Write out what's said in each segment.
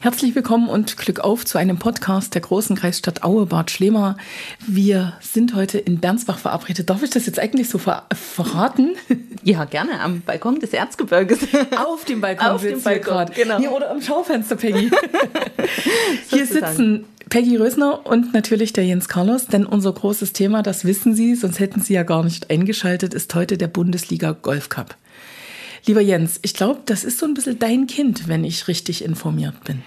Herzlich willkommen und Glück auf zu einem Podcast der großen Kreisstadt Aue, Bad Schlema. Wir sind heute in Bernsbach verabredet. Darf ich das jetzt eigentlich so ver verraten? Ja, gerne, am Balkon des Erzgebirges. Auf dem Balkon Auf dem Balkon, genau. Hier oder am Schaufenster, Peggy. Hier sitzen Peggy Rösner und natürlich der Jens Carlos, denn unser großes Thema, das wissen Sie, sonst hätten Sie ja gar nicht eingeschaltet, ist heute der Bundesliga Golf Cup. Lieber Jens, ich glaube, das ist so ein bisschen dein Kind, wenn ich richtig informiert bin.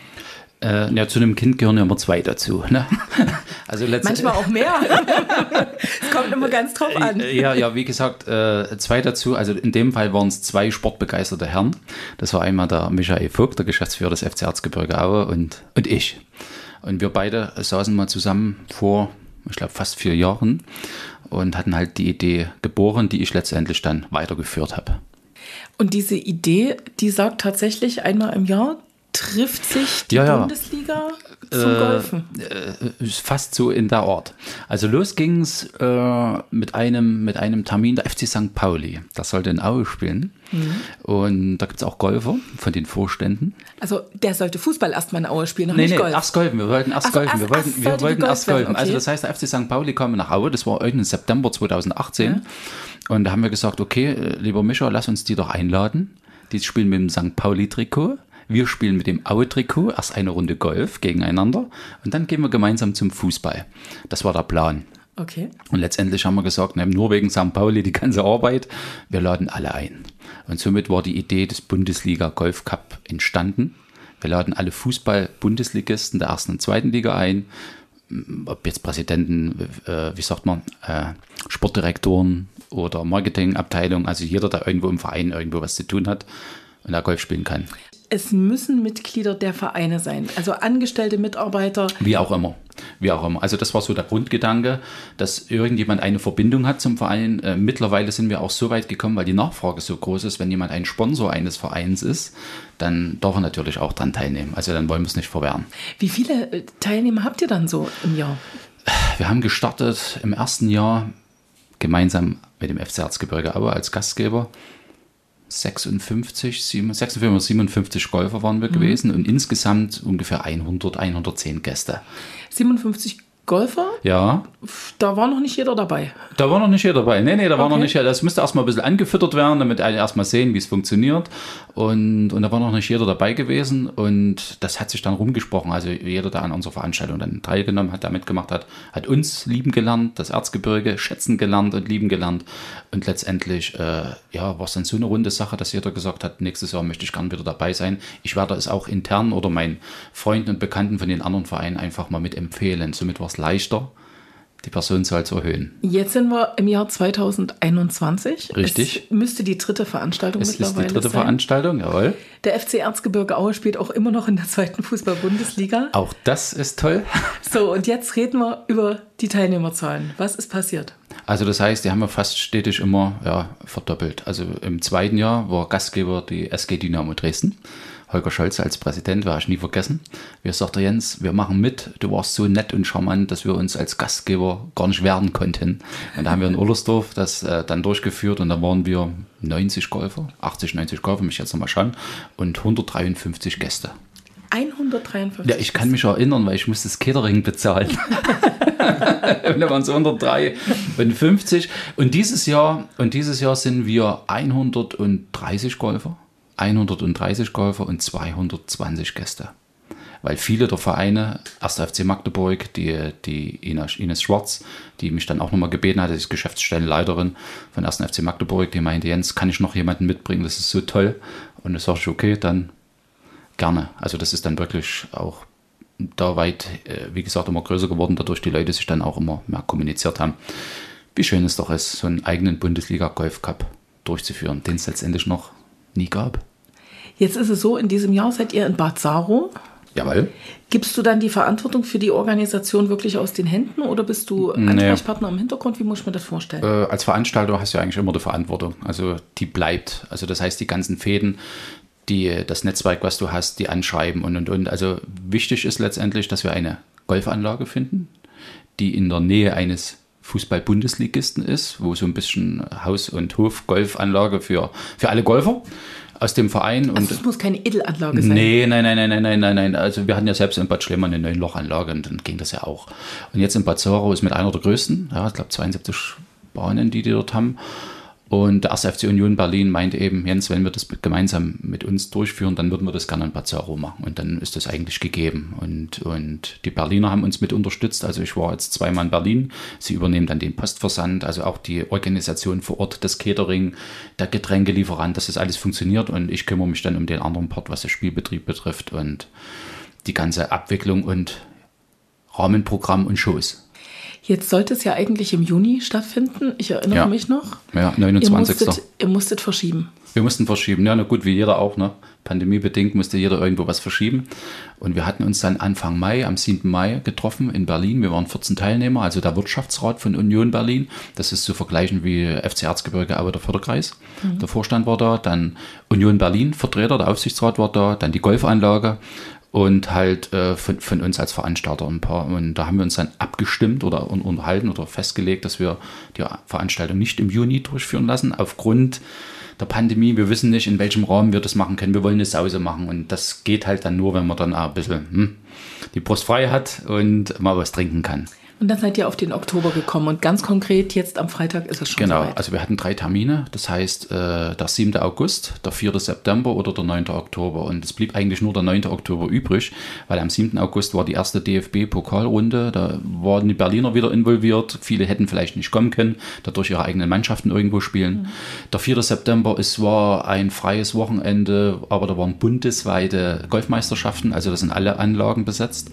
Äh, ja, zu einem Kind gehören ja immer zwei dazu. Ne? Also Manchmal auch mehr. Es kommt immer ganz drauf an. Ja, ja, wie gesagt, äh, zwei dazu. Also in dem Fall waren es zwei sportbegeisterte Herren. Das war einmal der Michael Vogt, der Geschäftsführer des FC Erzgebirge Aue und, und ich. Und wir beide saßen mal zusammen vor, ich glaube, fast vier Jahren und hatten halt die Idee geboren, die ich letztendlich dann weitergeführt habe. Und diese Idee, die sagt tatsächlich einmal im Jahr, trifft sich die ja, ja. Bundesliga zum äh, Golfen? Äh, fast so in der Art. Also los ging es äh, mit, einem, mit einem Termin der FC St. Pauli. Das sollte in Aue spielen. Mhm. Und da gibt es auch Golfer von den Vorständen. Also der sollte Fußball erstmal in Aue spielen, noch nee, nicht nee, Golf. erst Golfen. Wir wollten erst Golfen. Wir wollten, wir wollten erst Golfen. Also okay. Also das heißt, der FC St. Pauli kam nach Aue. Das war irgendein September 2018. Ja. Und da haben wir gesagt, okay, äh, lieber Mischa, lass uns die doch einladen. Die spielen mit dem St. Pauli-Trikot. Wir spielen mit dem Aue-Trikot erst eine Runde Golf gegeneinander und dann gehen wir gemeinsam zum Fußball. Das war der Plan. Okay. Und letztendlich haben wir gesagt, ne, nur wegen St. Pauli die ganze Arbeit, wir laden alle ein. Und somit war die Idee des Bundesliga Golf Cup entstanden. Wir laden alle Fußball-Bundesligisten der ersten und zweiten Liga ein, ob jetzt Präsidenten, äh, wie sagt man, äh, Sportdirektoren oder Marketingabteilung, also jeder, der irgendwo im Verein irgendwo was zu tun hat und da Golf spielen kann es müssen Mitglieder der Vereine sein, also angestellte Mitarbeiter. Wie auch immer. Wie auch immer. Also das war so der Grundgedanke, dass irgendjemand eine Verbindung hat zum Verein. Äh, mittlerweile sind wir auch so weit gekommen, weil die Nachfrage so groß ist, wenn jemand ein Sponsor eines Vereins ist, dann darf er natürlich auch daran teilnehmen. Also dann wollen wir es nicht verwehren. Wie viele äh, Teilnehmer habt ihr dann so im Jahr? Wir haben gestartet im ersten Jahr gemeinsam mit dem FC Erzgebirge Aue als Gastgeber 56, 56 oder 57 Golfer waren wir mhm. gewesen und insgesamt ungefähr 100, 110 Gäste. 57 Golfer? Ja. Da war noch nicht jeder dabei. Da war noch nicht jeder dabei. Nee, nee, da war okay. noch nicht jeder. Das müsste erstmal ein bisschen angefüttert werden, damit alle erstmal sehen, wie es funktioniert. Und, und da war noch nicht jeder dabei gewesen. Und das hat sich dann rumgesprochen. Also jeder, der an unserer Veranstaltung dann teilgenommen hat, da mitgemacht hat, hat uns lieben gelernt, das Erzgebirge schätzen gelernt und lieben gelernt. Und letztendlich äh, ja, war es dann so eine runde Sache, dass jeder gesagt hat, nächstes Jahr möchte ich gern wieder dabei sein. Ich werde es auch intern oder meinen Freunden und Bekannten von den anderen Vereinen einfach mal mit empfehlen. Somit war es leichter, die Personenzahl zu erhöhen. Jetzt sind wir im Jahr 2021. Richtig. Es müsste die dritte Veranstaltung es mittlerweile sein. ist die dritte sein. Veranstaltung, jawohl. Der FC Erzgebirge Aue spielt auch immer noch in der zweiten Fußball-Bundesliga. Auch das ist toll. So, und jetzt reden wir über die Teilnehmerzahlen. Was ist passiert? Also das heißt, die haben wir fast stetig immer ja, verdoppelt. Also im zweiten Jahr war Gastgeber die SG Dynamo Dresden. Holger Scholz als Präsident, werde ich nie vergessen. Wir sagte Jens, wir machen mit. Du warst so nett und charmant, dass wir uns als Gastgeber gar nicht wehren konnten. Und da haben wir in Ullersdorf das äh, dann durchgeführt und da waren wir 90 Golfer, 80, 90 Golfer, mich jetzt nochmal schauen, und 153 Gäste. 153. Ja, ich kann mich erinnern, weil ich musste das Catering bezahlen. und da waren es 153. Und dieses Jahr, und dieses Jahr sind wir 130 Golfer. 130 Golfer und 220 Gäste. Weil viele der Vereine, 1. FC Magdeburg, die, die Ines, Schwarz, die mich dann auch nochmal gebeten hat, die Geschäftsstellenleiterin von 1. FC Magdeburg, die meinte, Jens, kann ich noch jemanden mitbringen, das ist so toll. Und da sage ich, okay, dann gerne. Also das ist dann wirklich auch da weit, äh, wie gesagt, immer größer geworden, dadurch die Leute sich dann auch immer mehr kommuniziert haben. Wie schön es doch ist, so einen eigenen Bundesliga-Golf-Cup durchzuführen, den es letztendlich noch nie gab. Jetzt ist es so, in diesem Jahr seid ihr in Bad Saro. Jawohl. Gibst du dann die Verantwortung für die Organisation wirklich aus den Händen oder bist du Ansprechpartner nee. im Hintergrund? Wie muss ich mir das vorstellen? Äh, als Veranstalter hast du eigentlich immer die Verantwortung. Also die bleibt. Also das heißt, die ganzen Fäden, die, das Netzwerk, was du hast, die anschreiben und und und. Also wichtig ist letztendlich, dass wir eine Golfanlage finden, die in der Nähe eines Fußball-Bundesligisten ist, wo so ein bisschen Haus- und Hof-Golfanlage für, für alle Golfer aus dem Verein. Also und es muss keine Edelanlage sein. Nee, nein, nein, nein, nein, nein, nein, nein. Also wir hatten ja selbst in Bad Schlemann eine Neunlochanlage und dann ging das ja auch. Und jetzt in Bad Zorro ist mit einer der größten, ja, ich glaube 72 Bahnen, die die dort haben. Und der 1. FC Union Berlin meinte eben, Jens, wenn wir das gemeinsam mit uns durchführen, dann würden wir das gerne in Bad Zorro machen. Und dann ist das eigentlich gegeben. Und, und die Berliner haben uns mit unterstützt. Also ich war jetzt zweimal in Berlin. Sie übernehmen dann den Postversand, also auch die Organisation vor Ort, das Catering, der Getränkelieferant, dass das alles funktioniert. Und ich kümmere mich dann um den anderen Part, was den Spielbetrieb betrifft und die ganze Abwicklung und Rahmenprogramm und Shows. Jetzt sollte es ja eigentlich im Juni stattfinden. Ich erinnere Ja. mich noch. Ja, Ihr 29. musstet, ihr musstet verschieben. Wir mussten verschieben. Ja, na gut, wie jeder auch. Ne? Pandemiebedingt musste jeder irgendwo was verschieben. Und wir hatten uns dann Anfang Mai, am 7. Mai getroffen in Berlin. Wir waren 14 Teilnehmer, also der Wirtschaftsrat von Union Berlin. Das ist zu vergleichen wie FC Erzgebirge, aber der Förderkreis. Der Vorstand war da. Dann Union Berlin, Vertreter, der Aufsichtsrat war da. Dann die Golfanlage und halt äh, von, von uns als Veranstalter ein paar. Und da haben wir uns dann abgestimmt oder un- unterhalten oder festgelegt, dass wir die Veranstaltung nicht im Juni durchführen lassen, aufgrund der Pandemie. Wir wissen nicht, in welchem Rahmen wir das machen können. Wir wollen eine Sause machen und das geht halt dann nur, wenn man dann auch ein bisschen hm, die Brust frei hat und mal was trinken kann. Und dann seid ihr auf den Oktober gekommen. Und ganz konkret, jetzt am Freitag ist es schon Genau, soweit. also wir hatten drei Termine, das heißt äh, der 7. August, der 4. September oder der 9. Oktober. Und es blieb eigentlich nur der 9. Oktober übrig, weil am 7. August war die erste DFB-Pokalrunde, da waren die Berliner wieder involviert. Viele hätten vielleicht nicht kommen können, dadurch ihre eigenen Mannschaften irgendwo spielen. Der 4. September, es war ein freies Wochenende, aber da waren bundesweite Golfmeisterschaften, also da sind alle Anlagen besetzt.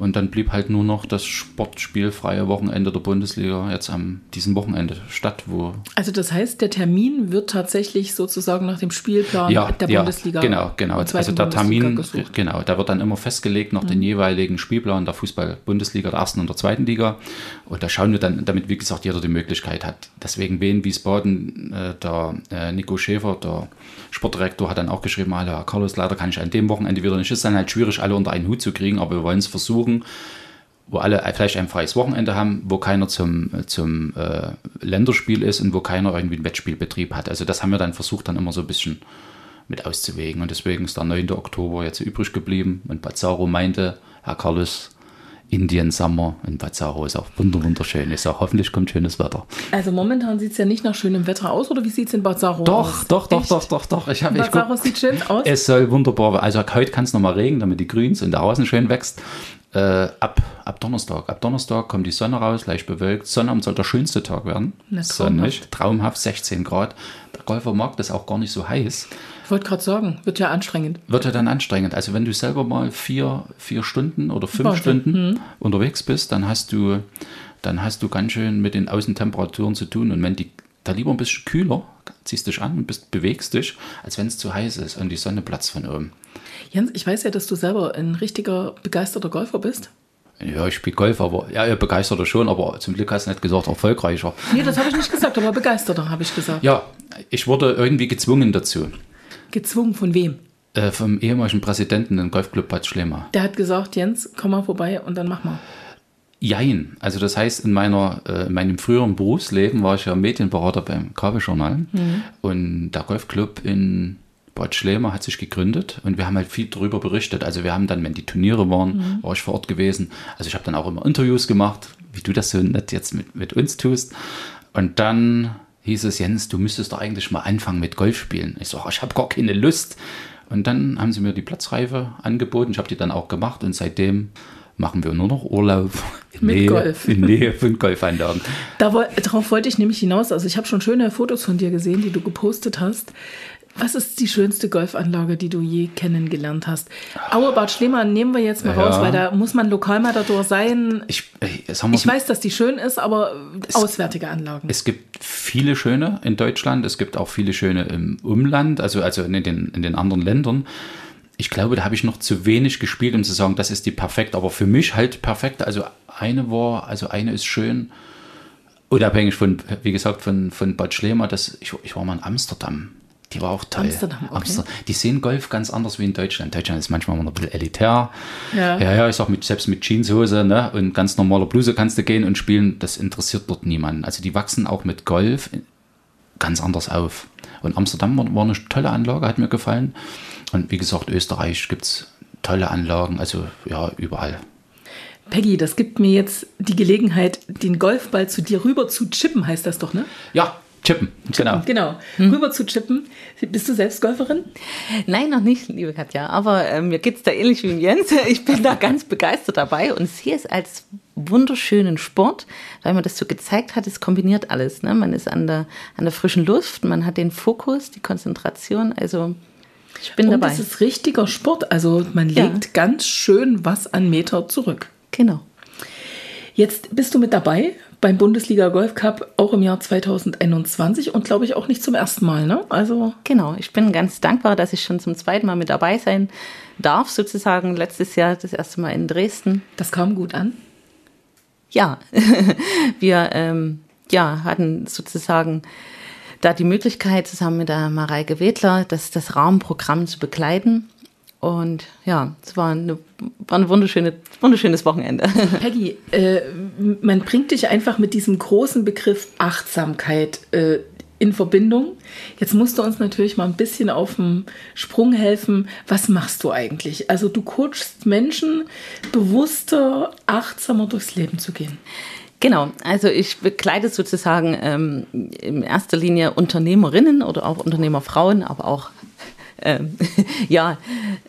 Und dann blieb halt nur noch das sportspielfreie Wochenende der Bundesliga jetzt am diesem Wochenende statt, wo Also das heißt, der Termin wird tatsächlich sozusagen nach dem Spielplan der ja, Bundesliga. Genau, genau. Also der Termin, gesucht. genau, da wird dann immer festgelegt nach den jeweiligen Spielplan der Fußball-Bundesliga, der ersten und der zweiten Liga. Und da schauen wir dann, damit wie gesagt jeder die Möglichkeit hat. Deswegen Wien, Wiesbaden, äh, der äh, Nico Schäfer, der Sportdirektor, hat dann auch geschrieben, hallo Herr Carlos, leider kann ich an dem Wochenende wieder nicht. Es ist dann halt schwierig, alle unter einen Hut zu kriegen, aber wir wollen es versuchen wo alle vielleicht ein freies Wochenende haben, wo keiner zum, zum äh, Länderspiel ist und wo keiner irgendwie einen Wettspielbetrieb hat. Also das haben wir dann versucht, dann immer so ein bisschen mit auszuwägen. Und deswegen ist der 9. Oktober jetzt übrig geblieben. Und Bazzaro meinte, Herr Carlos, Indian Summer und Bazzaro ist auch wunder- wunderschön. Ich sage, hoffentlich kommt schönes Wetter. Also momentan sieht es ja nicht nach schönem Wetter aus, oder wie sieht es in Bazzaro Doch, aus? doch, doch, Echt? doch, doch, doch. Ich guck, sieht schön aus. Es soll wunderbar Also heute kann es nochmal regnen, damit die Grüns und der Rasen schön wächst. Äh, ab, ab Donnerstag. Ab Donnerstag kommt die Sonne raus, leicht bewölkt. Sonnabend soll der schönste Tag werden. Na, Sonnig, traumhaft, 16 Grad. Der Golfer mag das auch gar nicht so heiß. Ich wollte gerade sagen, wird ja anstrengend. Wird ja dann anstrengend. Also wenn du selber mal vier, vier Stunden oder fünf Wahnsinn. Stunden unterwegs bist, dann hast du, dann hast du ganz schön mit den Außentemperaturen zu tun. Und wenn die da lieber ein bisschen kühler, ziehst dich an und bist, bewegst dich, als wenn es zu heiß ist und die Sonne platzt von oben. Jens, ich weiß ja, dass du selber ein richtiger begeisterter Golfer bist. Ja, ich spiele Golf, aber ja, ja, begeisterter schon, aber zum Glück hast du nicht gesagt, erfolgreicher. Nee, das habe ich nicht gesagt, aber begeisterter habe ich gesagt. Ja, ich wurde irgendwie gezwungen dazu. Gezwungen von wem? Äh, vom ehemaligen Präsidenten im Golfclub Bad Schlema. Der hat gesagt, Jens, komm mal vorbei und dann mach mal. Jein. Also das heißt, in, meiner, äh, in meinem früheren Berufsleben war ich ja Medienberater beim Kabeljournal. Und der Golfclub in Bad Schlema hat sich gegründet und wir haben halt viel darüber berichtet. Also wir haben dann, wenn die Turniere waren, war ich vor Ort gewesen. Also ich habe dann auch immer Interviews gemacht, wie du das so nett jetzt mit, mit uns tust. Und dann hieß es, Jens, du müsstest doch eigentlich mal anfangen mit Golf spielen. Ich sage, ich habe gar keine Lust. Und dann haben sie mir die Platzreife angeboten. Ich habe die dann auch gemacht und seitdem machen wir nur noch Urlaub in, Mit Nähe, Golf. in Nähe von Golfanlagen. Da, darauf wollte ich nämlich hinaus. Also ich habe schon schöne Fotos von dir gesehen, die du gepostet hast. Was ist die schönste Golfanlage, die du je kennengelernt hast? Aue Bad Schliemann nehmen wir jetzt mal Ja. raus, weil da muss man Lokalmatador sein. Ich, wir Ich weiß, dass die schön ist, aber auswärtige Anlagen. Es gibt viele schöne in Deutschland, es gibt auch viele schöne im Umland, also, also in, den, in den anderen Ländern. Ich glaube, da habe ich noch zu wenig gespielt, um zu sagen, das ist die perfekt, aber für mich halt perfekt. Also eine war, also eine ist schön, unabhängig von, wie gesagt, von, von Bad Schlema, das, ich, ich war mal in Amsterdam. Die war auch toll. Amsterdam, okay. Die sehen Golf ganz anders wie in Deutschland. Deutschland ist manchmal noch ein bisschen elitär. Ja. ja, ja ich sag mit, selbst mit Jeanshose ne, und ganz normaler Bluse kannst du gehen und spielen. Das interessiert dort niemanden. Also die wachsen auch mit Golf ganz anders auf. Und Amsterdam war, war eine tolle Anlage, hat mir gefallen. Und wie gesagt, Österreich gibt es tolle Anlagen, also ja, überall. Peggy, das gibt mir jetzt die Gelegenheit, den Golfball zu dir rüber zu chippen, heißt das doch, ne? Ja, chippen, genau. Genau, hm. rüber zu chippen. Bist du selbst Golferin? Nein, noch nicht, liebe Katja. Aber äh, mir geht es da ähnlich wie Jens. Ich bin da ganz begeistert dabei und sehe es als wunderschönen Sport, weil man das so gezeigt hat, es kombiniert alles. Ne? Man ist an der, an der frischen Luft, man hat den Fokus, die Konzentration. Also ich bin und dabei. Und es ist richtiger Sport. Also man legt ja. ganz schön was an Meter zurück. Genau. Jetzt bist du mit dabei beim Bundesliga Golf Cup auch im Jahr 2021 und glaube ich auch nicht zum ersten Mal, ne? Also genau, ich bin ganz dankbar, dass ich schon zum zweiten Mal mit dabei sein darf, sozusagen. Letztes Jahr das erste Mal in Dresden. Das kam gut an. Ja, wir ähm, ja, hatten sozusagen da die Möglichkeit, zusammen mit der Mareike Wedler das, das Rahmenprogramm zu begleiten. Und ja, es war, eine, war ein wunderschöne, wunderschönes Wochenende. Peggy, äh, man bringt dich einfach mit diesem großen Begriff Achtsamkeit äh, in Verbindung. Jetzt musst du uns natürlich mal ein bisschen auf den Sprung helfen. Was machst du eigentlich? Also du coachst Menschen, bewusster, achtsamer durchs Leben zu gehen. Genau, also ich begleite sozusagen ähm, in erster Linie Unternehmerinnen oder auch Unternehmerfrauen, aber auch äh, ja,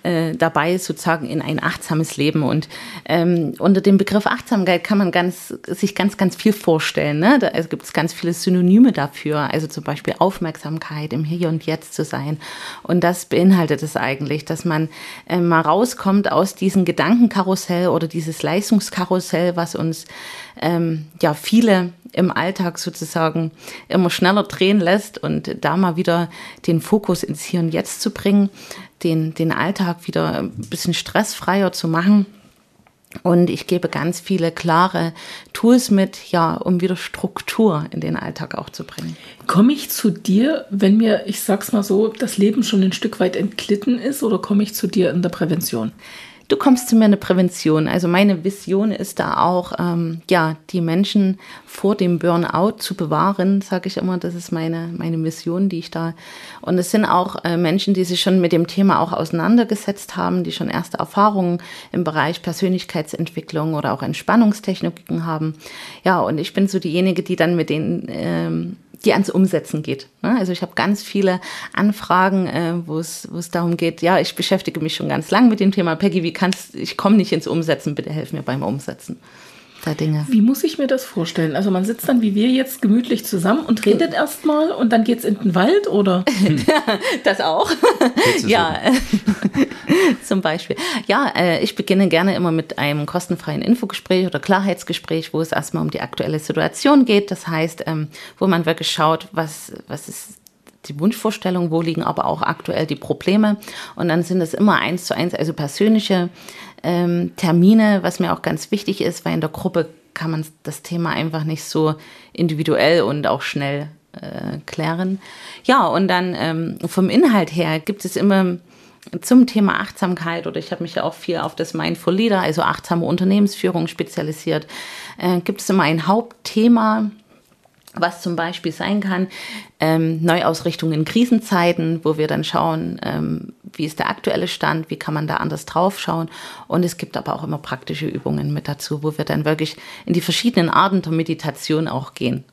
äh, dabei sozusagen in ein achtsames Leben. Und ähm, unter dem Begriff Achtsamkeit kann man ganz, sich ganz, ganz viel vorstellen. Ne? Da also gibt es ganz viele Synonyme dafür. Also zum Beispiel Aufmerksamkeit, im Hier und Jetzt zu sein. Und das beinhaltet es eigentlich, dass man äh, mal rauskommt aus diesem Gedankenkarussell oder dieses Leistungskarussell, was uns ähm, ja viele im Alltag sozusagen immer schneller drehen lässt und da mal wieder den Fokus ins Hier und Jetzt zu bringen, den, den Alltag wieder ein bisschen stressfreier zu machen. Und ich gebe ganz viele klare Tools mit, ja, um wieder Struktur in den Alltag auch zu bringen. Komme ich zu dir, wenn mir, ich sag's mal so, das Leben schon ein Stück weit entglitten ist, oder komme ich zu dir in der Prävention? Du kommst zu mir eine Prävention. Also meine Vision ist da auch, ähm, ja, die Menschen vor dem Burnout zu bewahren, sage ich immer. Das ist meine, meine Mission, die ich da. Und es sind auch äh, Menschen, die sich schon mit dem Thema auch auseinandergesetzt haben, die schon erste Erfahrungen im Bereich Persönlichkeitsentwicklung oder auch Entspannungstechniken haben. Ja, und ich bin so diejenige, die dann mit den ähm, die ans Umsetzen geht. Ne? Also ich habe ganz viele Anfragen, äh, wo es darum geht, ja, ich beschäftige mich schon ganz lang mit dem Thema, Peggy, wie kannst ich komme nicht ins Umsetzen, bitte helf mir beim Umsetzen der Dinge. Wie muss ich mir das vorstellen? Also man sitzt dann wie wir jetzt gemütlich zusammen und redet erstmal und dann geht es in den Wald oder? das auch. ja, zum Beispiel. Ja, äh, ich beginne gerne immer mit einem kostenfreien Infogespräch oder Klarheitsgespräch, wo es erstmal um die aktuelle Situation geht. Das heißt, ähm, wo man wirklich schaut, was, was ist die Wunschvorstellung, wo liegen aber auch aktuell die Probleme. Und dann sind es immer eins zu eins, also persönliche ähm, Termine, was mir auch ganz wichtig ist, weil in der Gruppe kann man das Thema einfach nicht so individuell und auch schnell äh, klären. Ja, und dann ähm, vom Inhalt her gibt es immer zum Thema Achtsamkeit oder ich habe mich ja auch viel auf das Mindful Leader, also achtsame Unternehmensführung spezialisiert, äh, gibt es immer ein Hauptthema, was zum Beispiel sein kann, ähm, Neuausrichtung in Krisenzeiten, wo wir dann schauen, ähm, wie ist der aktuelle Stand, wie kann man da anders drauf schauen. Und es gibt aber auch immer praktische Übungen mit dazu, wo wir dann wirklich in die verschiedenen Arten der Meditation auch gehen.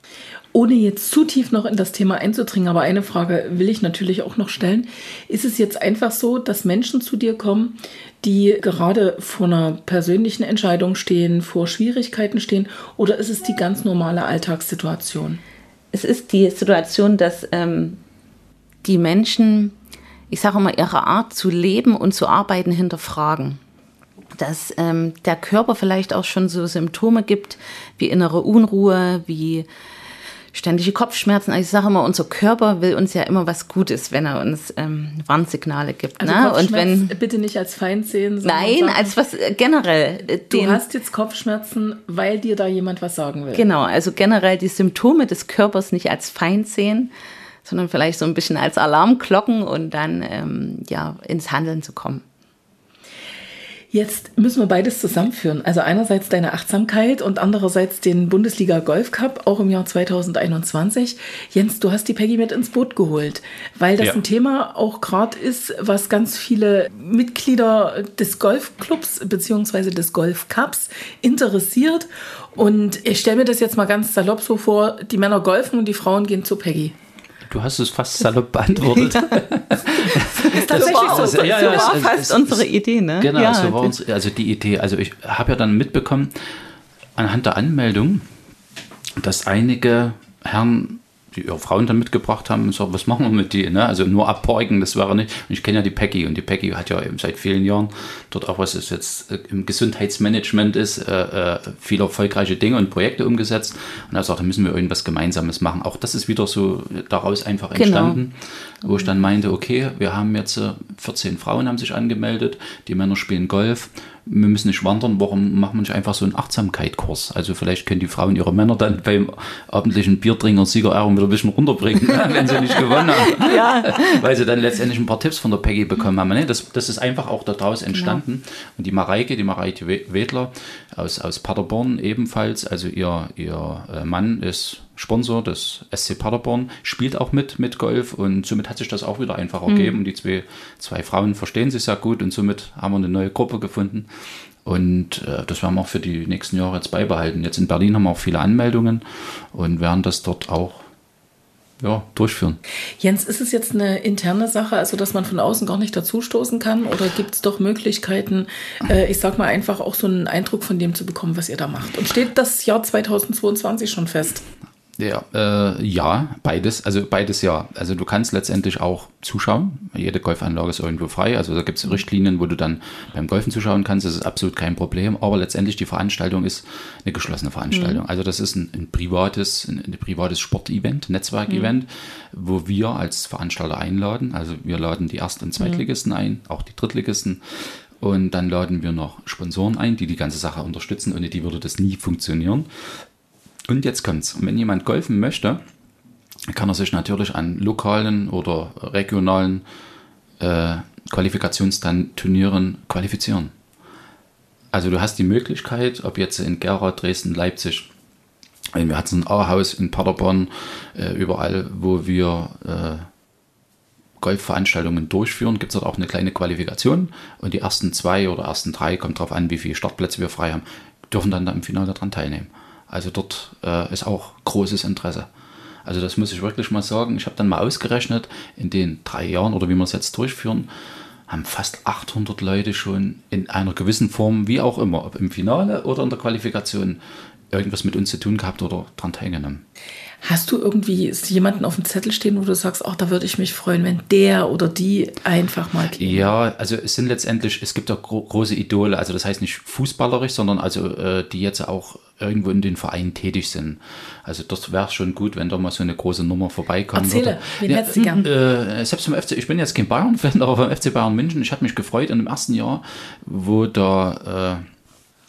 Ohne jetzt zu tief noch in das Thema einzudringen, aber eine Frage will ich natürlich auch noch stellen. Ist es jetzt einfach so, dass Menschen zu dir kommen, die gerade vor einer persönlichen Entscheidung stehen, vor Schwierigkeiten stehen, oder ist es die ganz normale Alltagssituation? Es ist die Situation, dass ähm, die Menschen, ich sage mal, ihre Art zu leben und zu arbeiten hinterfragen dass ähm, der Körper vielleicht auch schon so Symptome gibt wie innere Unruhe, wie ständige Kopfschmerzen. Also ich sage immer, unser Körper will uns ja immer was Gutes, wenn er uns ähm, Warnsignale gibt. Also ne? Und wenn bitte nicht als Feind sehen. Nein, sagen, als was äh, generell. Äh, du hast jetzt Kopfschmerzen, weil dir da jemand was sagen will. Genau, also generell die Symptome des Körpers nicht als Feind sehen, sondern vielleicht so ein bisschen als Alarmglocken und dann ähm, ja ins Handeln zu kommen. Jetzt müssen wir beides zusammenführen. Also einerseits deine Achtsamkeit und andererseits den Bundesliga Golf Cup, auch im Jahr 2021. Jens, du hast die Peggy mit ins Boot geholt, weil das ja. ein Thema auch gerade ist, was ganz viele Mitglieder des Golfclubs bzw. des Golf Cups interessiert. Und ich stelle mir das jetzt mal ganz salopp so vor, die Männer golfen und die Frauen gehen zu Peggy. Du hast es fast salopp beantwortet. das ist tatsächlich so. so, ja, ja, so war es, fast es, unsere Idee, ne? Genau, ja, so war uns, also die Idee. Also ich habe ja dann mitbekommen, anhand der Anmeldung, dass einige Herren die ihre Frauen dann mitgebracht haben und so, was machen wir mit die? Ne? Also nur abborgen, das wäre nicht. Und ich kenne ja die Peggy und die Peggy hat ja eben seit vielen Jahren dort auch, was es jetzt äh, im Gesundheitsmanagement ist, äh, äh, viele erfolgreiche Dinge und Projekte umgesetzt. Und er sagt, da müssen wir irgendwas Gemeinsames machen. Auch das ist wieder so daraus einfach genau. entstanden, genau. wo ich dann meinte, okay, wir haben jetzt 14 äh, Frauen haben sich angemeldet, die Männer spielen Golf wir müssen nicht wandern, warum machen wir nicht einfach so einen Achtsamkeitskurs? Also vielleicht können die Frauen ihre Männer dann beim abendlichen Biertrinker Siegerehrung wieder ein bisschen runterbringen, wenn sie nicht gewonnen haben. Ja. Weil sie dann letztendlich ein paar Tipps von der Peggy bekommen haben. Das, das ist einfach auch daraus genau. entstanden. Genau. Und die Mareike, die Mareike Wedler aus, aus Paderborn ebenfalls, also ihr, ihr äh, Mann ist Sponsor des SC Paderborn, spielt auch mit mit Golf und somit hat sich das auch wieder einfach mhm. ergeben. Mhm. Die zwei, zwei Frauen verstehen sich sehr gut und somit haben wir eine neue Gruppe gefunden. Und äh, das werden wir auch für die nächsten Jahre jetzt beibehalten. Jetzt in Berlin haben wir auch viele Anmeldungen und werden das dort auch ja, durchführen. Jens, ist es jetzt eine interne Sache, also dass man von außen gar nicht dazustoßen kann? Oder gibt es doch Möglichkeiten, äh, ich sag mal einfach auch so einen Eindruck von dem zu bekommen, was ihr da macht? Und steht das Jahr 2022 schon fest? Ja, äh, ja, beides. Also beides ja. Also du kannst letztendlich auch zuschauen. Jede Golfanlage ist irgendwo frei. Also da gibt es Richtlinien, wo du dann beim Golfen zuschauen kannst. Das ist absolut kein Problem. Aber letztendlich die Veranstaltung ist eine geschlossene Veranstaltung. Mhm. Also das ist ein, ein privates, ein, ein privates Sportevent, Netzwerkevent, mhm. wo wir als Veranstalter einladen. Also wir laden die Erst- und Zweitligisten mhm. ein, auch die Drittligisten. Und dann laden wir noch Sponsoren ein, die die ganze Sache unterstützen. Ohne die würde das nie funktionieren. Und jetzt kommt's. Wenn jemand golfen möchte, kann er sich natürlich an lokalen oder regionalen äh, Qualifikationsturnieren qualifizieren. Also du hast die Möglichkeit, ob jetzt in Gera, Dresden, Leipzig, wir hatten ein A-Haus in Paderborn, äh, überall, wo wir äh, Golfveranstaltungen durchführen, gibt es dort auch eine kleine Qualifikation und die ersten zwei oder ersten drei, kommt darauf an, wie viele Startplätze wir frei haben, dürfen dann da im Finale daran teilnehmen. Also dort äh, ist auch großes Interesse. Also das muss ich wirklich mal sagen. Ich habe dann mal ausgerechnet, in den drei Jahren oder wie wir es jetzt durchführen, haben fast 800 Leute schon in einer gewissen Form, wie auch immer, ob im Finale oder in der Qualifikation, irgendwas mit uns zu tun gehabt oder daran teilgenommen. Hast du irgendwie jemanden auf dem Zettel stehen, wo du sagst, ach, da würde ich mich freuen, wenn der oder die einfach mal käme? Ja, also es sind letztendlich, es gibt ja gro große Idole, also das heißt nicht fußballerisch, sondern also äh, die jetzt auch irgendwo in den Vereinen tätig sind. Also das wäre schon gut, wenn da mal so eine große Nummer vorbeikommen Erzähle, würde. wen ja, hättest du gern? Äh, selbst vom FC, ich bin jetzt kein Bayern-Fan, aber vom FC Bayern München, ich habe mich gefreut in dem ersten Jahr, wo da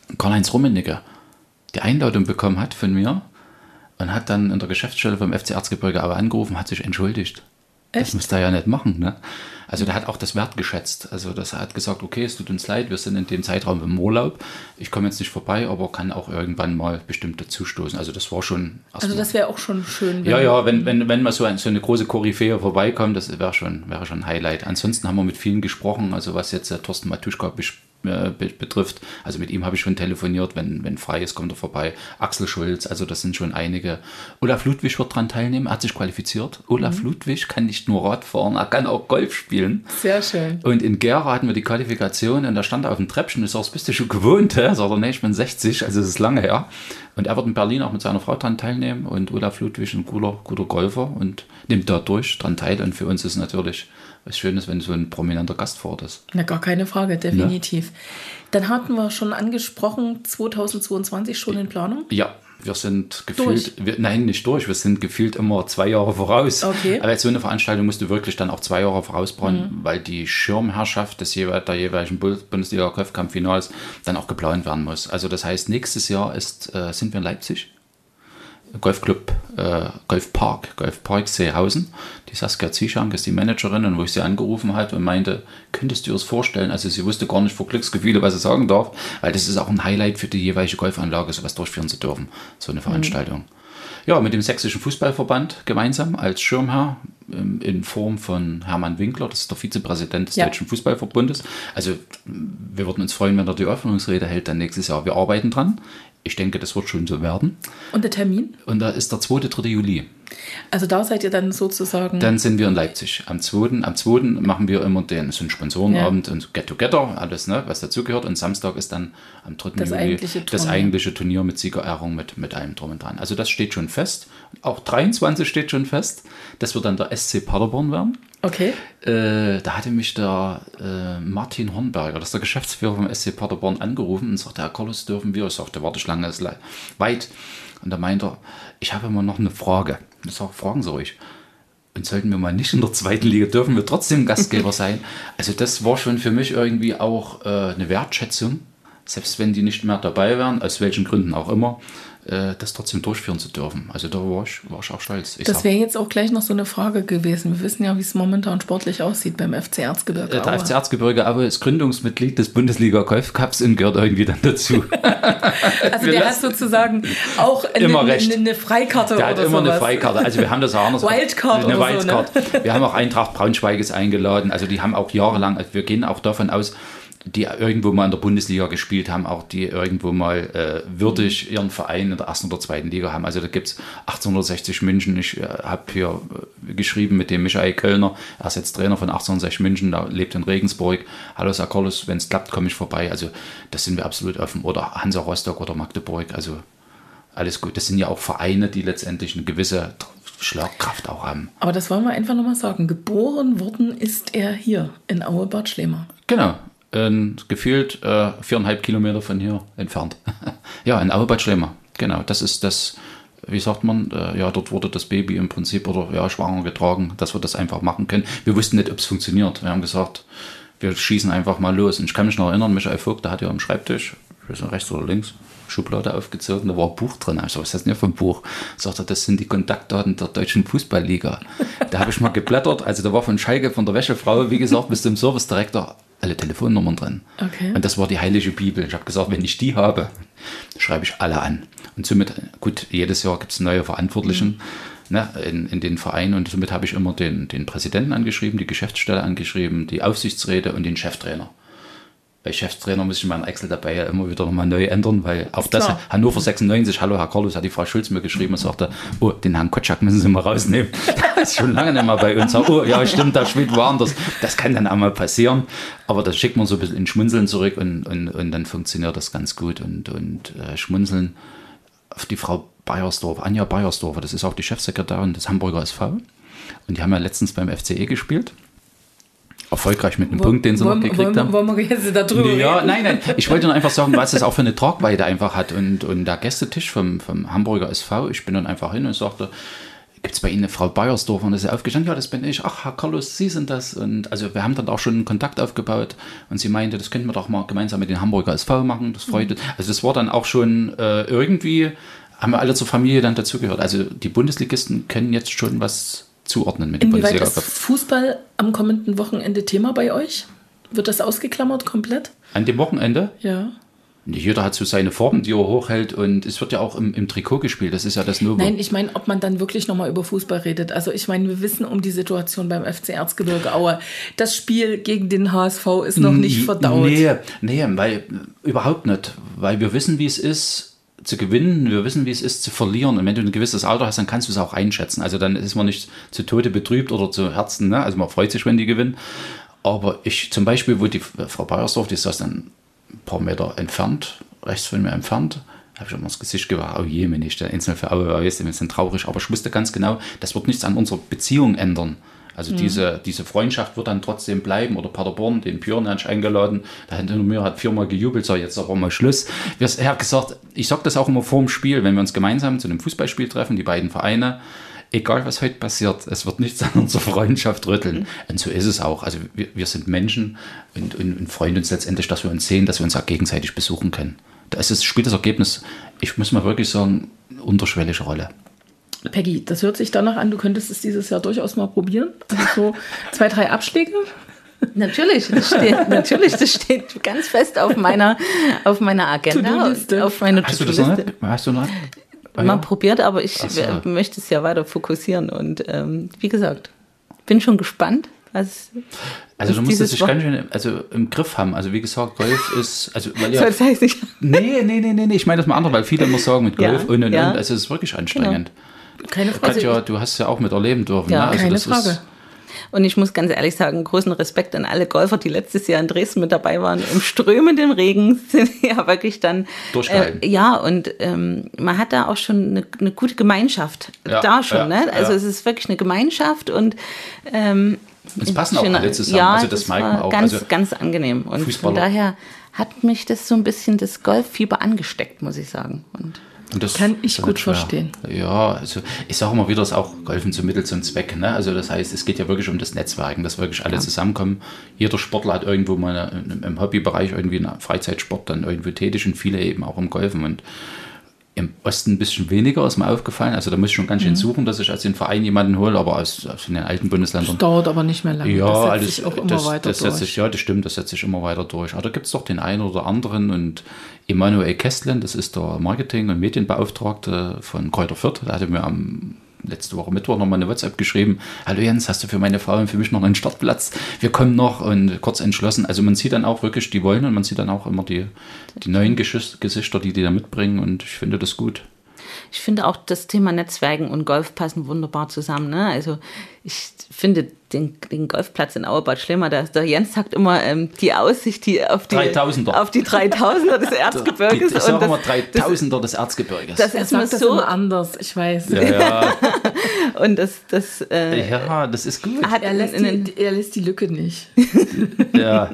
äh, Karl-Heinz Rummenigge die Einladung bekommen hat von mir und hat dann in der Geschäftsstelle vom FC Erzgebirge aber angerufen, hat sich entschuldigt. Echt? Das müsste er ja nicht machen. Ne? Also der hat auch das Wert geschätzt. Also das hat gesagt, okay, es tut uns leid, wir sind in dem Zeitraum im Urlaub. Ich komme jetzt nicht vorbei, aber kann auch irgendwann mal bestimmt dazustoßen. Also das war schon. Also das wäre auch schon schön. ja, ja, wenn, wenn, wenn mal so, ein, so eine große Koryphäe vorbeikommt, das wäre schon, wäre schon ein Highlight. Ansonsten haben wir mit vielen gesprochen, also was jetzt der Thorsten Matuschka äh, betrifft. Also mit ihm habe ich schon telefoniert, wenn, wenn frei ist, kommt er vorbei. Axel Schulz, also das sind schon einige. Olaf Ludwig wird daran teilnehmen, hat sich qualifiziert. Olaf mhm. Ludwig kann nicht nur Rad fahren, er kann auch Golf spielen. Sehr schön. Und in Gera hatten wir die Qualifikation und da stand er auf dem Treppchen, ich sag, das bist du schon gewohnt, hä? Sagt er, nee, ich bin 60, also es ist lange her. Und er wird in Berlin auch mit seiner Frau daran teilnehmen und Olaf Ludwig ein cooler, guter Golfer und nimmt da durch dran teil. Und für uns ist natürlich was Schönes, wenn so ein prominenter Gast vor Ort ist. Na, gar keine Frage, definitiv. Ja. Dann hatten wir schon angesprochen, 2022 schon in Planung? Ja, wir sind gefühlt, wir, nein, nicht durch, wir sind gefühlt immer zwei Jahre voraus. Okay. Aber jetzt so eine Veranstaltung musst du wirklich dann auch zwei Jahre vorausbauen, mhm. weil die Schirmherrschaft des jeweil, der jeweiligen Bundesliga-Kopfkampffinals dann auch geplant werden muss. Also das heißt, nächstes Jahr ist, äh, sind wir in Leipzig Golfclub, äh, Golfpark, Golfpark Seehausen. Die Saskia Zieschank ist die Managerin und wo ich sie angerufen habe und meinte, könntest du dir das vorstellen? Also sie wusste gar nicht vor Glücksgefühle, was sie sagen darf, weil das ist auch ein Highlight für die jeweilige Golfanlage, sowas durchführen zu dürfen, so eine Veranstaltung. Mhm. Ja, mit dem Sächsischen Fußballverband gemeinsam als Schirmherr ähm, in Form von Hermann Winkler, das ist der Vizepräsident des ja. Deutschen Fußballverbundes. Also wir würden uns freuen, wenn er die Öffnungsrede hält dann nächstes Jahr. Wir arbeiten dran. Ich denke, das wird schon so werden. Und der Termin? Und da ist der 2. 3. Juli. Also da seid ihr dann sozusagen. Dann sind wir in Leipzig. Am 2. Am 2. machen wir immer den so einen Sponsorenabend ja. und Get Together, alles, ne, was dazugehört. Und Samstag ist dann am 3. Das Juli eigentliche das eigentliche Turnier mit Siegerehrung mit, mit allem drum und dran. Also das steht schon fest. Auch 23 steht schon fest. Das wird dann der SC Paderborn werden. Okay. Äh, da hatte mich der äh, Martin Hornberger, das ist der Geschäftsführer vom SC Paderborn, angerufen und sagte, Herr Carlos, dürfen wir? Ich sagte, Warteschlange ist weit. Und da meinte er, ich habe immer noch eine Frage. Ich sage, fragen Sie ruhig. Und sollten wir mal nicht in der zweiten Liga, dürfen wir trotzdem Gastgeber sein. Also das war schon für mich irgendwie auch äh, eine Wertschätzung, selbst wenn die nicht mehr dabei wären, aus welchen Gründen auch immer äh, das trotzdem durchführen zu dürfen. Also da war ich, war ich auch stolz. Ich das wäre jetzt auch gleich noch so eine Frage gewesen. Wir wissen ja, wie es momentan sportlich aussieht beim FC Erzgebirge äh, Der FC Erzgebirge Aue ist Gründungsmitglied des Bundesliga Golf Cups und gehört irgendwie dann dazu. also der hat sozusagen auch eine, immer recht. eine, eine Freikarte der hat immer sowas. eine Freikarte. Also wir haben das auch anders. Wildcard eine Wildcard. So, ne? Wir haben auch Eintracht Braunschweiges eingeladen. Also die haben auch jahrelang, also wir gehen auch davon aus, die irgendwo mal in der Bundesliga gespielt haben, auch die irgendwo mal äh, würdig ihren Verein in der ersten oder zweiten Liga haben. Also da gibt es 1860 München. Ich äh, habe hier äh, geschrieben mit dem Michael Kölner, er ist jetzt Trainer von 1860 München, da lebt in Regensburg. Hallo Sakolis, wenn es klappt, komme ich vorbei. Also das sind wir absolut offen. Oder Hansa Rostock oder Magdeburg. Also alles gut. Das sind ja auch Vereine, die letztendlich eine gewisse Schlagkraft auch haben. Aber das wollen wir einfach nochmal sagen. Geboren worden ist er hier in Aue Bad Schlemer. Genau, äh, gefühlt äh, viereinhalb Kilometer von hier entfernt. ja, in Aubad Schlemmer. Genau, das ist das, wie sagt man, äh, ja, dort wurde das Baby im Prinzip oder ja, schwanger getragen, dass wir das einfach machen können. Wir wussten nicht, ob es funktioniert. Wir haben gesagt, wir schießen einfach mal los. Und ich kann mich noch erinnern, Michael Vogt, der hat ja am Schreibtisch, ich weiß nicht, rechts oder links, Schublade aufgezogen, da war ein Buch drin. Ich so, was ist das denn hier für ein Buch? Sagt er, das sind die Kontaktdaten der Deutschen Fußballliga. da habe ich mal geblättert, also da war von Schalke, von der Wäschefrau, wie gesagt, bis zum Service-Direktor alle Telefonnummern drin. Okay. Und das war die heilige Bibel. Ich habe gesagt, wenn ich die habe, schreibe ich alle an. Und somit, gut, jedes Jahr gibt es neue Verantwortlichen mhm. ne, in, in den Vereinen und somit habe ich immer den, den Präsidenten angeschrieben, die Geschäftsstelle angeschrieben, die Aufsichtsräte und den Cheftrainer bei Chefstrainer muss ich meinen Excel dabei ja immer wieder nochmal neu ändern, weil auf das Klar. Hannover 96, hallo Herr Carlos, hat die Frau Schulz mir geschrieben und sagte, oh, den Herrn Kotschak müssen Sie mal rausnehmen. Das ist schon lange nicht mehr bei uns. Oh, ja, stimmt, da spielt woanders. Das kann dann auch mal passieren, aber das schickt man so ein bisschen in Schmunzeln zurück und, und, und dann funktioniert das ganz gut und, und äh, Schmunzeln auf die Frau Bayersdorf, Anja Bayersdorfer, das ist auch die Chefsekretärin des Hamburger SV und die haben ja letztens beim FCE gespielt erfolgreich mit einem wo, Punkt, den sie wo, noch gekriegt wo, haben. Wollen wir jetzt darüber Ja, reden? nein, nein. Ich wollte nur einfach sagen, was es auch für eine Tragweite einfach hat. Und, und der Gästetisch vom, vom Hamburger SV, ich bin dann einfach hin und sagte, gibt es bei Ihnen eine Frau Bayersdorf? Und ist sie aufgestanden, ja, das bin ich. Ach, Herr Carlos, Sie sind das. Und also wir haben dann auch schon einen Kontakt aufgebaut. Und sie meinte, das könnten wir doch mal gemeinsam mit dem Hamburger SV machen. Das freute. Mhm. Also das war dann auch schon äh, irgendwie, haben wir alle zur Familie dann dazugehört. Also die Bundesligisten können jetzt schon was zuordnen mit dem Inwieweit ist Fußball am kommenden Wochenende Thema bei euch? Wird das ausgeklammert komplett? An dem Wochenende? Ja. Jeder hat so seine Formen, die er hochhält und es wird ja auch im, im Trikot gespielt. Das ist ja das Novum. Nein, ich meine, ob man dann wirklich nochmal über Fußball redet. Also ich meine, wir wissen um die Situation beim FC Erzgebirge Aue. Das Spiel gegen den HSV ist noch nicht verdaut. Nee, nee, weil überhaupt nicht. Weil wir wissen, wie es ist, zu gewinnen, wir wissen, wie es ist zu verlieren. Und wenn du ein gewisses Alter hast, dann kannst du es auch einschätzen. Also dann ist man nicht zu Tode betrübt oder zu Herzen. Ne? Also man freut sich, wenn die gewinnen. Aber ich zum Beispiel, wo die Frau Bayersdorf, die saß dann ein paar Meter entfernt, rechts von mir entfernt, habe ich immer das Gesicht gewahr, oh je, wenn ich der Einzelne für Aue, wir sind traurig, aber ich wusste ganz genau, das wird nichts an unserer Beziehung ändern. Also mhm. diese, diese Freundschaft wird dann trotzdem bleiben. Oder Paderborn, den ich eingeladen, der hinter mir hat viermal gejubelt, sag jetzt aber mal Schluss. Ich habe gesagt, ich sage das auch immer vor dem Spiel, wenn wir uns gemeinsam zu einem Fußballspiel treffen, die beiden Vereine, egal was heute passiert, es wird nichts an unserer Freundschaft rütteln. Mhm. Und so ist es auch. Also wir, wir sind Menschen und, und, und freuen uns letztendlich, dass wir uns sehen, dass wir uns auch gegenseitig besuchen können. Da ist es, spielt das Ergebnis, ich muss mal wirklich sagen, unterschwellige Rolle. Peggy, das hört sich danach an, du könntest es dieses Jahr durchaus mal probieren. Also so zwei, drei Abschläge. Natürlich, das steht, natürlich, das steht ganz fest auf meiner, auf meiner Agenda, auf meiner Hast du das noch nicht? Hast du noch? Oh, Mal probiert, aber ich so. möchte es ja weiter fokussieren und ähm, wie gesagt, bin schon gespannt. Was, also du musst es dich ganz schön also im Griff haben. Also wie gesagt, Golf ist, also weil ja, das heißt nicht. Nee, nee, nee, nee, nee, ich meine das mal anders, weil viele immer sagen mit Golf ja, und und ja. und, also es ist wirklich anstrengend. Genau. Keine Frage. Katja, du hast ja auch mit erleben dürfen. Ja, ne? also keine Frage. Und ich muss ganz ehrlich sagen, großen Respekt an alle Golfer, die letztes Jahr in Dresden mit dabei waren. Im strömenden Regen sind ja wirklich dann. Durchgehalten. Äh, ja, und ähm, man hat da auch schon eine, eine gute Gemeinschaft. Ja, da schon, ja, ne? Also ja. es ist wirklich eine Gemeinschaft und ähm, es passen auch alle zusammen. Ja, also das, das merkt man auch. Ganz, also ganz angenehm. Und Fußballer. von daher hat mich das so ein bisschen das Golffieber angesteckt, muss ich sagen. Und das kann ich gut verstehen. Ja, also ich sage immer wieder, es ist auch Golfen zum Mittel zum Zweck. Ne? Also das heißt, es geht ja wirklich um das Netzwerken, dass wirklich alle ja. zusammenkommen. Jeder Sportler hat irgendwo mal im Hobbybereich irgendwie einen Freizeitsport dann irgendwo tätig und viele eben auch im Golfen. Und im Osten ein bisschen weniger, ist mir aufgefallen. Also da muss ich schon ganz schön mhm. suchen, dass ich als den Verein jemanden hole, aber aus, aus den alten Bundesländern. Das dauert aber nicht mehr lange. Ja, das setzt alles, sich auch immer das, weiter das durch. Sich, ja, das stimmt, das setzt sich immer weiter durch. Aber da gibt es doch den einen oder anderen und Emanuel Kästlen, das ist der Marketing- und Medienbeauftragte von Kräuter Fürth, der hatte mir am letzte Woche Mittwoch nochmal eine WhatsApp geschrieben. Hallo Jens, hast du für meine Frau und für mich noch einen Startplatz? Wir kommen noch und kurz entschlossen. Also man sieht dann auch wirklich, die wollen und man sieht dann auch immer die, die neuen Gesichter, die die da mitbringen und ich finde das gut ich finde auch das Thema Netzwerken und Golf passen wunderbar zusammen. Ne? Also ich finde den, den Golfplatz in Auerbad schlimmer. Der, der Jens sagt immer ähm, die Aussicht die auf, die, 3000er. auf die 3000er des Erzgebirges. Ich sage immer 3000er des Erzgebirges. Das, ist mir so das anders, ich weiß. Ja, ja. und das, das, äh, ja, das ist gut. er, lässt die, er lässt die Lücke nicht. ja,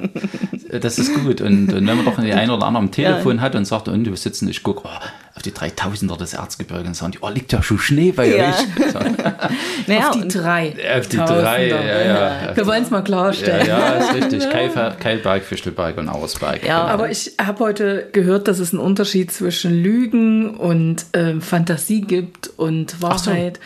das ist gut. Und, und wenn man doch die eine oder andere am Telefon ja. hat und sagt, und wir sitzen, ich gucke, oh, auf die 3000er des Erzgebirges und oh, liegt ja schon Schnee bei ja. euch. So. Naja, auf die drei. Auf die drei, ja, ja. Wir wollen es mal klarstellen. Ja, ja, ist richtig. Keilberg, Fichtelberg und Auersberg. Ja, aber ich habe heute gehört, dass es einen Unterschied zwischen Lügen und äh, Fantasie gibt und Wahrheit. So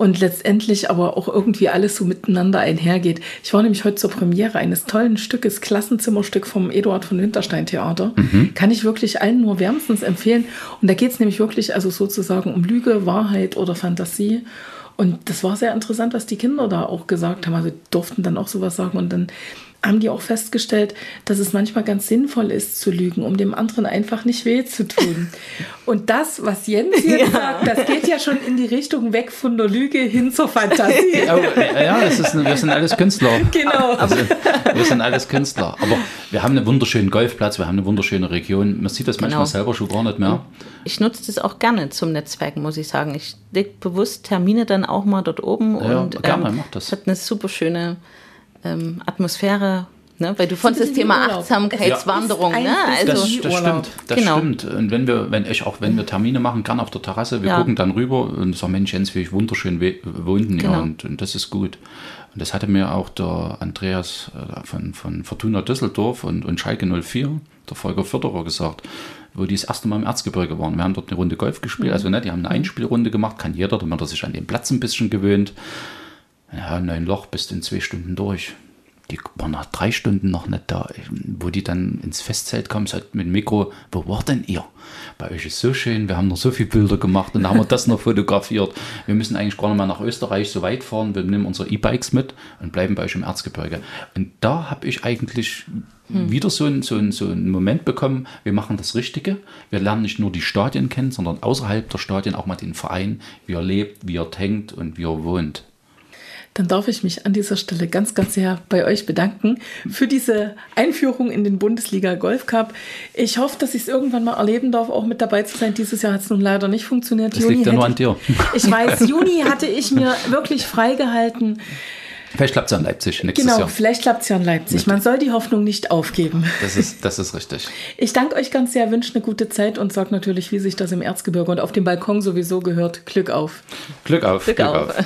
und letztendlich aber auch irgendwie alles so miteinander einhergeht. Ich war nämlich heute zur Premiere eines tollen Stückes, Klassenzimmerstück vom Eduard von Winterstein Theater. Mhm. Kann ich wirklich allen nur wärmstens empfehlen. Und da geht es nämlich wirklich also sozusagen um Lüge, Wahrheit oder Fantasie. Und das war sehr interessant, was die Kinder da auch gesagt haben. Also durften dann auch sowas sagen. Und dann haben die auch festgestellt, dass es manchmal ganz sinnvoll ist zu lügen, um dem anderen einfach nicht weh zu tun. Und das, was Jens hier ja. sagt, das geht ja schon in die Richtung weg von der Lüge hin zur Fantasie. Oh, ja, das ist, wir sind alles Künstler. Genau. Also, wir sind alles Künstler. Aber wir haben einen wunderschönen Golfplatz, wir haben eine wunderschöne Region. Man sieht das manchmal genau. selber schon gar nicht mehr. Ich nutze das auch gerne zum Netzwerken, muss ich sagen. Ich lege bewusst Termine dann auch mal dort oben ja, und gerne, ähm, mach das. hat eine super schöne ähm, Atmosphäre. Ne? Weil du von das Thema Achtsamkeitswanderung, ja. ne? Also das, das stimmt, das genau. stimmt. Und wenn wir, wenn ich auch, wenn wir Termine machen, kann auf der Terrasse, wir ja. gucken dann rüber und sagen, Mensch, Jens, wie ich wunderschön wohnen genau. ja, und, und das ist gut. Und das hatte mir auch der Andreas äh, von, von Fortuna Düsseldorf und, und Schalke 04, der Volker Förderer, gesagt, wo die das erste Mal im Erzgebirge waren. Wir haben dort eine Runde Golf gespielt, mhm. also ne, die haben eine Einspielrunde gemacht, kann jeder, damit er sich an den Platz ein bisschen gewöhnt. Ja, neun Loch bist in zwei Stunden durch. Die waren nach drei Stunden noch nicht da. Wo die dann ins Festzelt kamen, sagt mit dem Mikro, wo war denn ihr? Bei euch ist so schön, wir haben noch so viele Bilder gemacht und dann haben wir das noch fotografiert. Wir müssen eigentlich gar nicht mehr nach Österreich so weit fahren. Wir nehmen unsere E-Bikes mit und bleiben bei euch im Erzgebirge. Und da habe ich eigentlich hm. wieder so einen, so, einen, so einen Moment bekommen, wir machen das Richtige. Wir lernen nicht nur die Stadien kennen, sondern außerhalb der Stadien auch mal den Verein, wie er lebt, wie er denkt und wie er wohnt dann darf ich mich an dieser Stelle ganz, ganz sehr bei euch bedanken für diese Einführung in den Bundesliga Golf Cup. Ich hoffe, dass ich es irgendwann mal erleben darf, auch mit dabei zu sein. Dieses Jahr hat es nun leider nicht funktioniert. Das Juni liegt ja nur an dir. Ich weiß, Juni hatte ich mir wirklich freigehalten. Vielleicht klappt es ja in Leipzig nächstes genau, Jahr. Genau, vielleicht klappt es ja in Leipzig. Man soll die Hoffnung nicht aufgeben. Das ist, das ist richtig. Ich danke euch ganz sehr, wünsche eine gute Zeit und sage natürlich, wie sich das im Erzgebirge und auf dem Balkon sowieso gehört. Glück auf. Glück auf. Glück, Glück auf. auf.